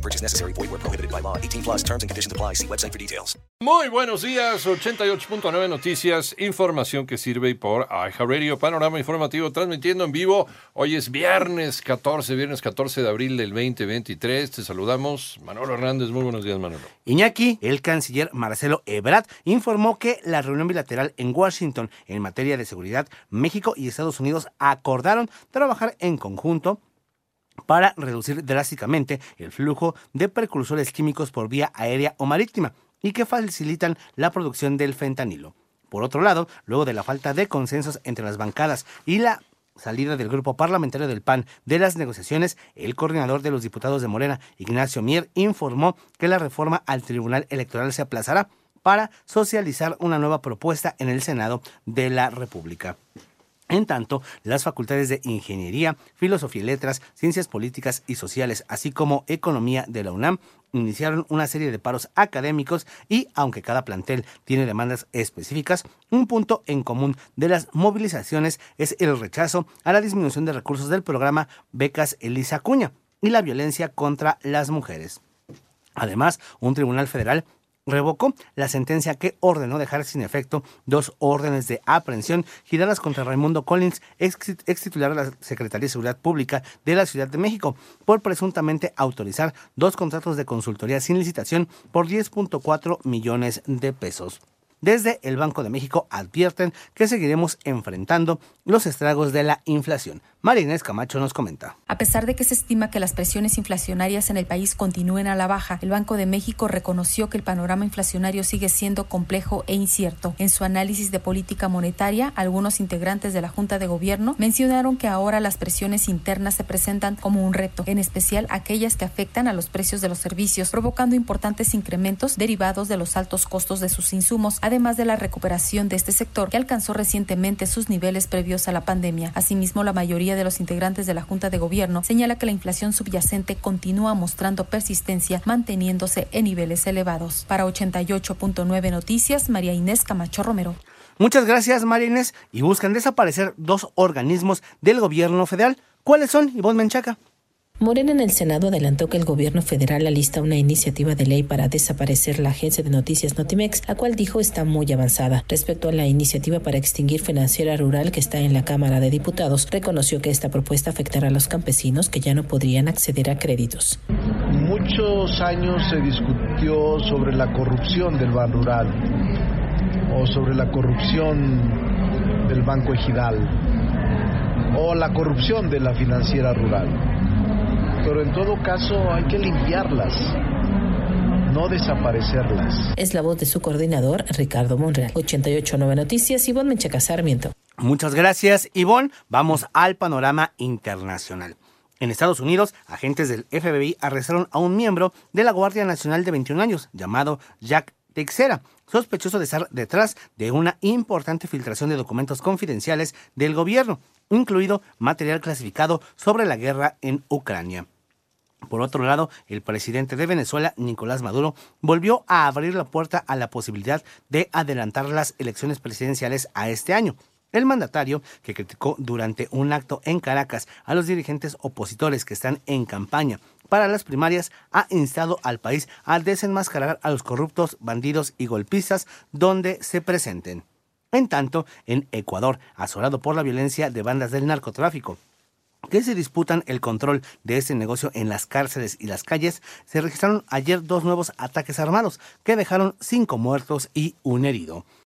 No purchase necessary. Void where prohibited by law. 18 plus terms and conditions apply. See website for details. Muy buenos días, 88.9 Noticias, información que sirve por Radio Panorama Informativo, transmitiendo en vivo. Hoy es viernes 14, viernes 14 de abril del 2023. Te saludamos, Manolo Hernández. Muy buenos días, Manolo. Iñaki, el canciller Marcelo Ebrard, informó que la reunión bilateral en Washington en materia de seguridad, México y Estados Unidos acordaron trabajar en conjunto para reducir drásticamente el flujo de precursores químicos por vía aérea o marítima y que facilitan la producción del fentanilo. Por otro lado, luego de la falta de consensos entre las bancadas y la salida del grupo parlamentario del PAN de las negociaciones, el coordinador de los diputados de Morena, Ignacio Mier, informó que la reforma al Tribunal Electoral se aplazará para socializar una nueva propuesta en el Senado de la República. En tanto, las facultades de Ingeniería, Filosofía y Letras, Ciencias Políticas y Sociales, así como Economía de la UNAM, iniciaron una serie de paros académicos y, aunque cada plantel tiene demandas específicas, un punto en común de las movilizaciones es el rechazo a la disminución de recursos del programa Becas Elisa Cuña y la violencia contra las mujeres. Además, un tribunal federal revocó la sentencia que ordenó dejar sin efecto dos órdenes de aprehensión giradas contra Raimundo Collins, ex, titular de la Secretaría de Seguridad Pública de la Ciudad de México, por presuntamente autorizar dos contratos de consultoría sin licitación por 10.4 millones de pesos. Desde el Banco de México advierten que seguiremos enfrentando los estragos de la inflación. Marina Camacho nos comenta. A pesar de que se estima que las presiones inflacionarias en el país continúen a la baja, el Banco de México reconoció que el panorama inflacionario sigue siendo complejo e incierto. En su análisis de política monetaria, algunos integrantes de la Junta de Gobierno mencionaron que ahora las presiones internas se presentan como un reto, en especial aquellas que afectan a los precios de los servicios, provocando importantes incrementos derivados de los altos costos de sus insumos, además de la recuperación de este sector que alcanzó recientemente sus niveles previos a la pandemia. Asimismo, la mayoría de los integrantes de la Junta de Gobierno señala que la inflación subyacente continúa mostrando persistencia, manteniéndose en niveles elevados. Para 88.9 Noticias, María Inés Camacho Romero. Muchas gracias, María Inés. Y buscan desaparecer dos organismos del gobierno federal. ¿Cuáles son, Ivonne Menchaca? Morena en el Senado adelantó que el gobierno federal alista una iniciativa de ley para desaparecer la agencia de noticias Notimex, la cual dijo está muy avanzada. Respecto a la iniciativa para extinguir Financiera Rural que está en la Cámara de Diputados, reconoció que esta propuesta afectará a los campesinos que ya no podrían acceder a créditos. Muchos años se discutió sobre la corrupción del Ban Rural o sobre la corrupción del Banco Ejidal o la corrupción de la Financiera Rural pero en todo caso hay que limpiarlas no desaparecerlas. Es la voz de su coordinador, Ricardo Monreal. 889 Noticias, Ivonne Menchaca Sarmiento. Muchas gracias, Ivonne. Vamos al panorama internacional. En Estados Unidos, agentes del FBI arrestaron a un miembro de la Guardia Nacional de 21 años, llamado Jack Teixeira, sospechoso de estar detrás de una importante filtración de documentos confidenciales del gobierno incluido material clasificado sobre la guerra en Ucrania. Por otro lado, el presidente de Venezuela, Nicolás Maduro, volvió a abrir la puerta a la posibilidad de adelantar las elecciones presidenciales a este año. El mandatario, que criticó durante un acto en Caracas a los dirigentes opositores que están en campaña para las primarias, ha instado al país a desenmascarar a los corruptos, bandidos y golpistas donde se presenten. En tanto, en Ecuador, asolado por la violencia de bandas del narcotráfico, que se disputan el control de este negocio en las cárceles y las calles, se registraron ayer dos nuevos ataques armados que dejaron cinco muertos y un herido.